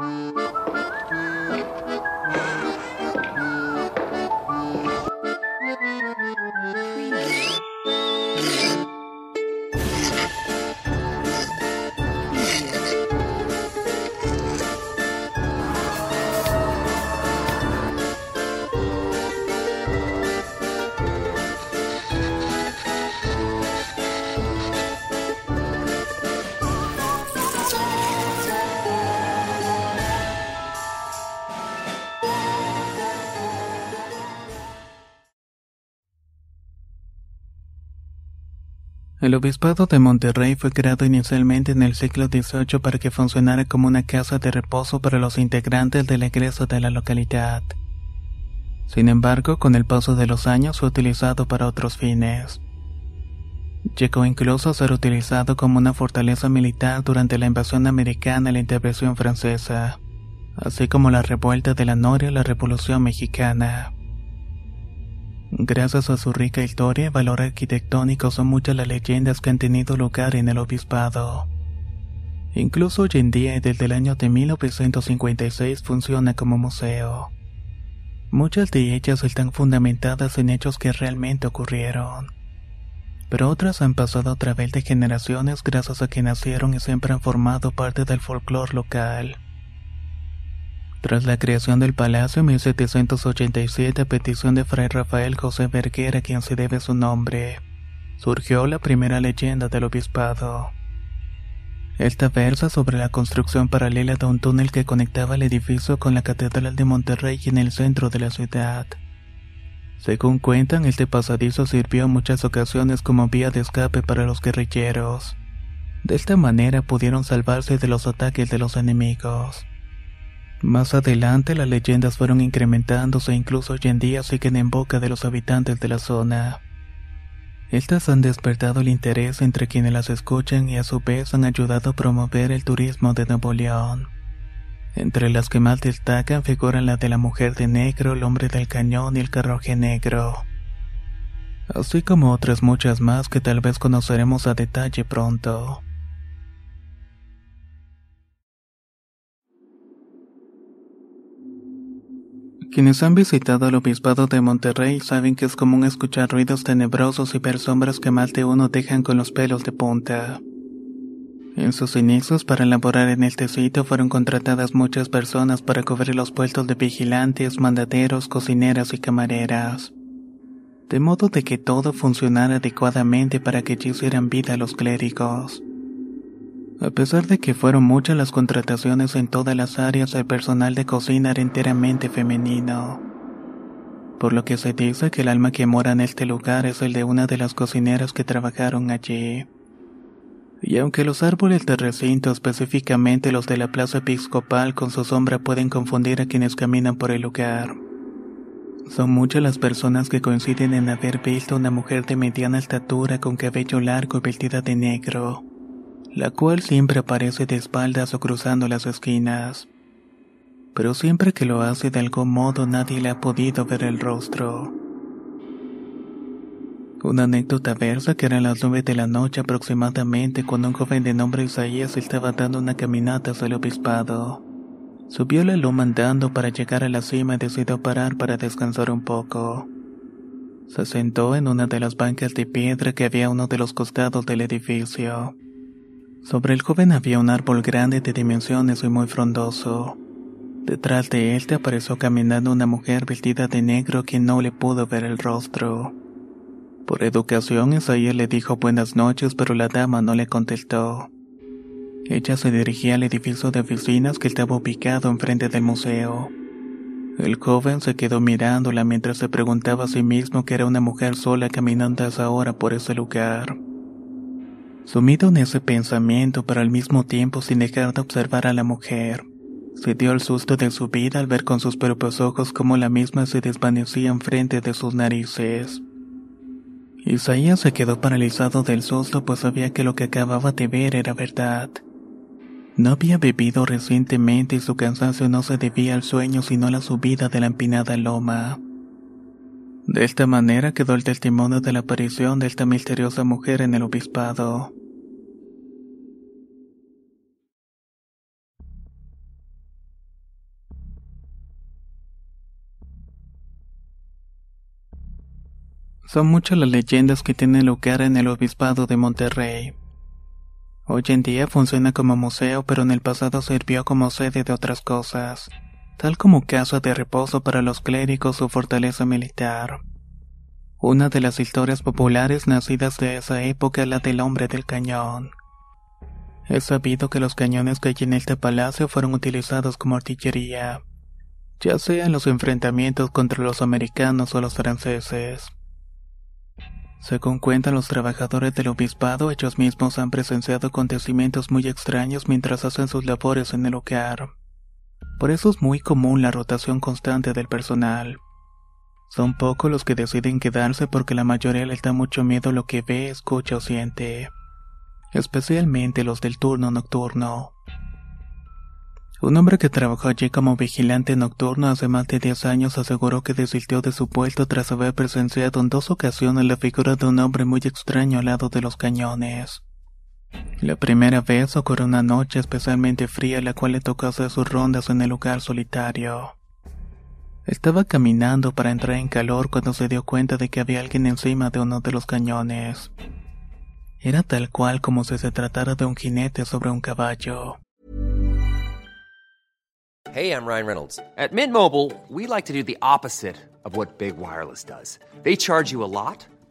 Bye. El Obispado de Monterrey fue creado inicialmente en el siglo XVIII para que funcionara como una casa de reposo para los integrantes de la iglesia de la localidad. Sin embargo, con el paso de los años fue utilizado para otros fines. Llegó incluso a ser utilizado como una fortaleza militar durante la invasión americana y la intervención francesa, así como la revuelta de la Noria y la Revolución Mexicana. Gracias a su rica historia y valor arquitectónico son muchas las leyendas que han tenido lugar en el obispado. Incluso hoy en día y desde el año de 1956 funciona como museo. Muchas de ellas están fundamentadas en hechos que realmente ocurrieron. Pero otras han pasado a través de generaciones gracias a que nacieron y siempre han formado parte del folclore local. Tras la creación del palacio en 1787 a petición de Fray Rafael José Verguera, a quien se debe su nombre, surgió la primera leyenda del obispado. Esta versa sobre la construcción paralela de un túnel que conectaba el edificio con la Catedral de Monterrey en el centro de la ciudad. Según cuentan, este pasadizo sirvió en muchas ocasiones como vía de escape para los guerrilleros. De esta manera pudieron salvarse de los ataques de los enemigos. Más adelante las leyendas fueron incrementándose e incluso hoy en día siguen en boca de los habitantes de la zona. Estas han despertado el interés entre quienes las escuchan y a su vez han ayudado a promover el turismo de Nuevo León. Entre las que más destacan figuran la de la mujer de negro, el hombre del cañón y el carroje negro. Así como otras muchas más que tal vez conoceremos a detalle pronto. Quienes han visitado el obispado de Monterrey saben que es común escuchar ruidos tenebrosos y ver sombras que más de uno dejan con los pelos de punta. En sus inicios para elaborar en este sitio fueron contratadas muchas personas para cubrir los puestos de vigilantes, mandaderos, cocineras y camareras. De modo de que todo funcionara adecuadamente para que hicieran vida a los clérigos. A pesar de que fueron muchas las contrataciones en todas las áreas, el personal de cocina era enteramente femenino. Por lo que se dice que el alma que mora en este lugar es el de una de las cocineras que trabajaron allí. Y aunque los árboles del recinto, específicamente los de la plaza episcopal, con su sombra pueden confundir a quienes caminan por el lugar. Son muchas las personas que coinciden en haber visto una mujer de mediana estatura con cabello largo y vestida de negro la cual siempre aparece de espaldas o cruzando las esquinas. Pero siempre que lo hace de algún modo nadie le ha podido ver el rostro. Una anécdota versa que eran las nueve de la noche aproximadamente cuando un joven de nombre Isaías estaba dando una caminata hacia el obispado. Subió la loma andando para llegar a la cima y decidió parar para descansar un poco. Se sentó en una de las bancas de piedra que había a uno de los costados del edificio. Sobre el joven había un árbol grande de dimensiones y muy frondoso. Detrás de él te apareció caminando una mujer vestida de negro quien no le pudo ver el rostro. Por educación, Isaías le dijo buenas noches, pero la dama no le contestó. Ella se dirigía al edificio de oficinas que estaba ubicado enfrente del museo. El joven se quedó mirándola mientras se preguntaba a sí mismo que era una mujer sola caminando a esa hora por ese lugar. Sumido en ese pensamiento, pero al mismo tiempo sin dejar de observar a la mujer, se dio el susto de su vida al ver con sus propios ojos cómo la misma se desvanecía enfrente de sus narices. Isaías se quedó paralizado del susto pues sabía que lo que acababa de ver era verdad. No había bebido recientemente y su cansancio no se debía al sueño sino a la subida de la empinada loma. De esta manera quedó el testimonio de la aparición de esta misteriosa mujer en el obispado. Son muchas las leyendas que tienen lugar en el obispado de Monterrey. Hoy en día funciona como museo, pero en el pasado sirvió como sede de otras cosas, tal como casa de reposo para los clérigos o fortaleza militar. Una de las historias populares nacidas de esa época es la del hombre del cañón. Es sabido que los cañones que hay en este palacio fueron utilizados como artillería, ya sea en los enfrentamientos contra los americanos o los franceses. Según cuentan los trabajadores del obispado, ellos mismos han presenciado acontecimientos muy extraños mientras hacen sus labores en el lugar. Por eso es muy común la rotación constante del personal. Son pocos los que deciden quedarse porque la mayoría les da mucho miedo lo que ve, escucha o siente. Especialmente los del turno nocturno. Un hombre que trabajó allí como vigilante nocturno hace más de 10 años aseguró que desistió de su puesto tras haber presenciado en dos ocasiones la figura de un hombre muy extraño al lado de los cañones. La primera vez ocurrió una noche especialmente fría la cual le tocó hacer sus rondas en el lugar solitario. Estaba caminando para entrar en calor cuando se dio cuenta de que había alguien encima de uno de los cañones. Era tal cual como si se tratara de un jinete sobre un caballo. Hey, I'm Ryan Reynolds. At Mint Mobile, we like to do the opposite of what Big Wireless does. They charge you a lot,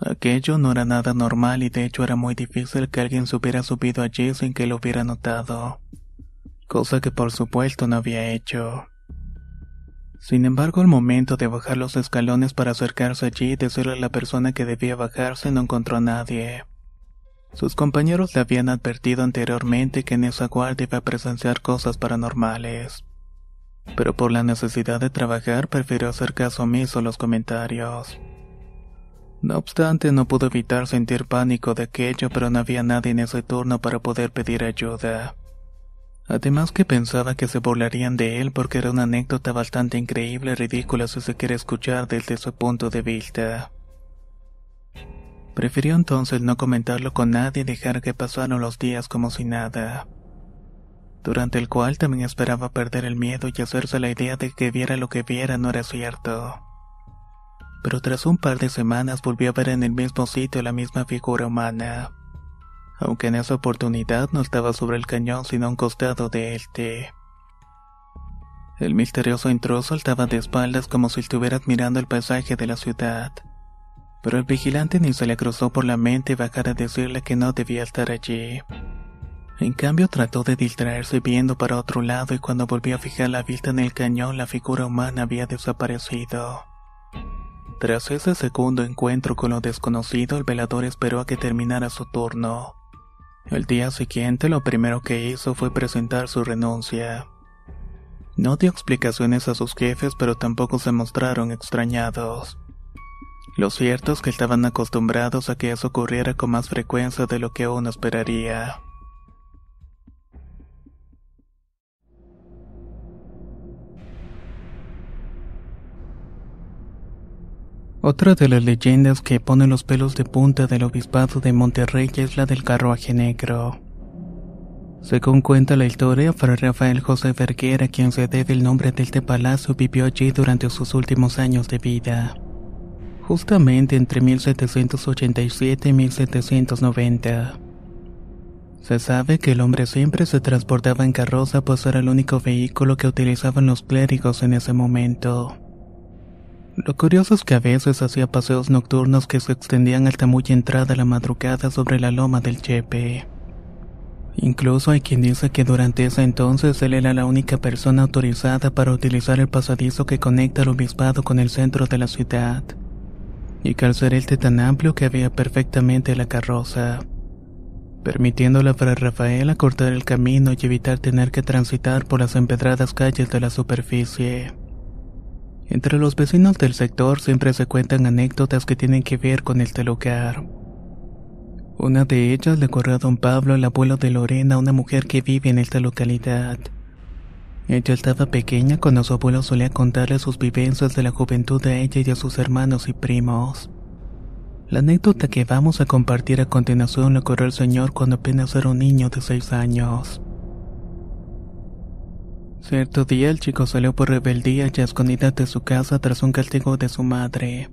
Aquello no era nada normal y de hecho era muy difícil que alguien se hubiera subido allí sin que lo hubiera notado. Cosa que por supuesto no había hecho. Sin embargo, al momento de bajar los escalones para acercarse allí y decirle a la persona que debía bajarse, no encontró a nadie. Sus compañeros le habían advertido anteriormente que en esa guardia iba a presenciar cosas paranormales. Pero por la necesidad de trabajar prefirió hacer caso omiso a los comentarios. No obstante, no pudo evitar sentir pánico de aquello, pero no había nadie en ese turno para poder pedir ayuda. Además que pensaba que se burlarían de él porque era una anécdota bastante increíble y ridícula si se quiere escuchar desde su punto de vista. Prefirió entonces no comentarlo con nadie y dejar que pasaran los días como si nada. Durante el cual también esperaba perder el miedo y hacerse la idea de que viera lo que viera no era cierto pero tras un par de semanas volvió a ver en el mismo sitio la misma figura humana. Aunque en esa oportunidad no estaba sobre el cañón sino a un costado de este. El misterioso intruso estaba de espaldas como si estuviera admirando el paisaje de la ciudad. Pero el vigilante ni se le cruzó por la mente bajar a decirle que no debía estar allí. En cambio trató de distraerse viendo para otro lado y cuando volvió a fijar la vista en el cañón la figura humana había desaparecido. Tras ese segundo encuentro con lo desconocido, el velador esperó a que terminara su turno. El día siguiente lo primero que hizo fue presentar su renuncia. No dio explicaciones a sus jefes, pero tampoco se mostraron extrañados. Lo cierto es que estaban acostumbrados a que eso ocurriera con más frecuencia de lo que uno esperaría. Otra de las leyendas que pone los pelos de punta del obispado de Monterrey es la del carruaje negro. Según cuenta la historia, Fray Rafael José Verguera, quien se debe el nombre de este palacio, vivió allí durante sus últimos años de vida. Justamente entre 1787 y 1790. Se sabe que el hombre siempre se transportaba en carroza pues era el único vehículo que utilizaban los clérigos en ese momento. Lo curioso es que a veces hacía paseos nocturnos que se extendían hasta muy entrada la madrugada sobre la loma del Chepe. Incluso hay quien dice que durante ese entonces él era la única persona autorizada para utilizar el pasadizo que conecta al obispado con el centro de la ciudad, y que al ser este tan amplio que había perfectamente la carroza, permitiéndole para Rafael acortar el camino y evitar tener que transitar por las empedradas calles de la superficie. Entre los vecinos del sector siempre se cuentan anécdotas que tienen que ver con este lugar. Una de ellas le ocurrió a don Pablo, el abuelo de Lorena, una mujer que vive en esta localidad. Ella estaba pequeña cuando su abuelo solía contarle sus vivencias de la juventud de ella y a sus hermanos y primos. La anécdota que vamos a compartir a continuación le ocurrió al señor cuando apenas era un niño de seis años. Cierto día el chico salió por rebeldía y a escondidas de su casa tras un castigo de su madre.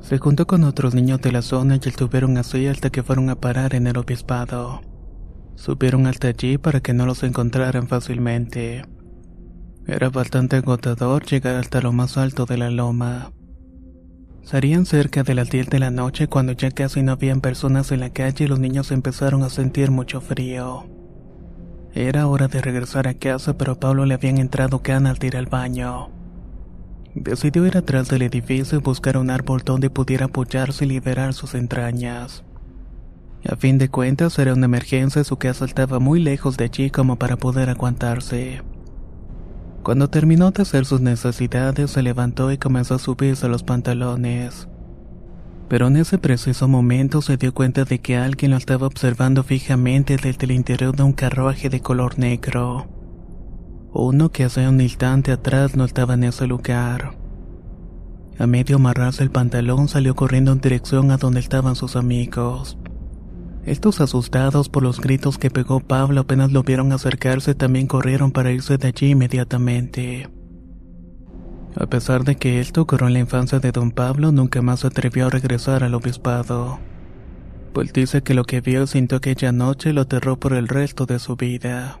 Se juntó con otros niños de la zona y estuvieron así hasta que fueron a parar en el obispado. Subieron hasta allí para que no los encontraran fácilmente. Era bastante agotador llegar hasta lo más alto de la loma. Serían cerca de las 10 de la noche cuando ya casi no habían personas en la calle y los niños empezaron a sentir mucho frío. Era hora de regresar a casa, pero a Pablo le habían entrado ganas de ir al baño. Decidió ir atrás del edificio y buscar un árbol donde pudiera apoyarse y liberar sus entrañas. A fin de cuentas, era una emergencia y su casa estaba muy lejos de allí como para poder aguantarse. Cuando terminó de hacer sus necesidades, se levantó y comenzó a subirse los pantalones pero en ese preciso momento se dio cuenta de que alguien lo estaba observando fijamente desde el interior de un carruaje de color negro. Uno que hace un instante atrás no estaba en ese lugar. A medio amarrarse el pantalón salió corriendo en dirección a donde estaban sus amigos. Estos asustados por los gritos que pegó Pablo apenas lo vieron acercarse también corrieron para irse de allí inmediatamente. A pesar de que esto ocurrió en la infancia de don Pablo, nunca más se atrevió a regresar al obispado. Pues dice que lo que vio sintió aquella noche lo aterró por el resto de su vida.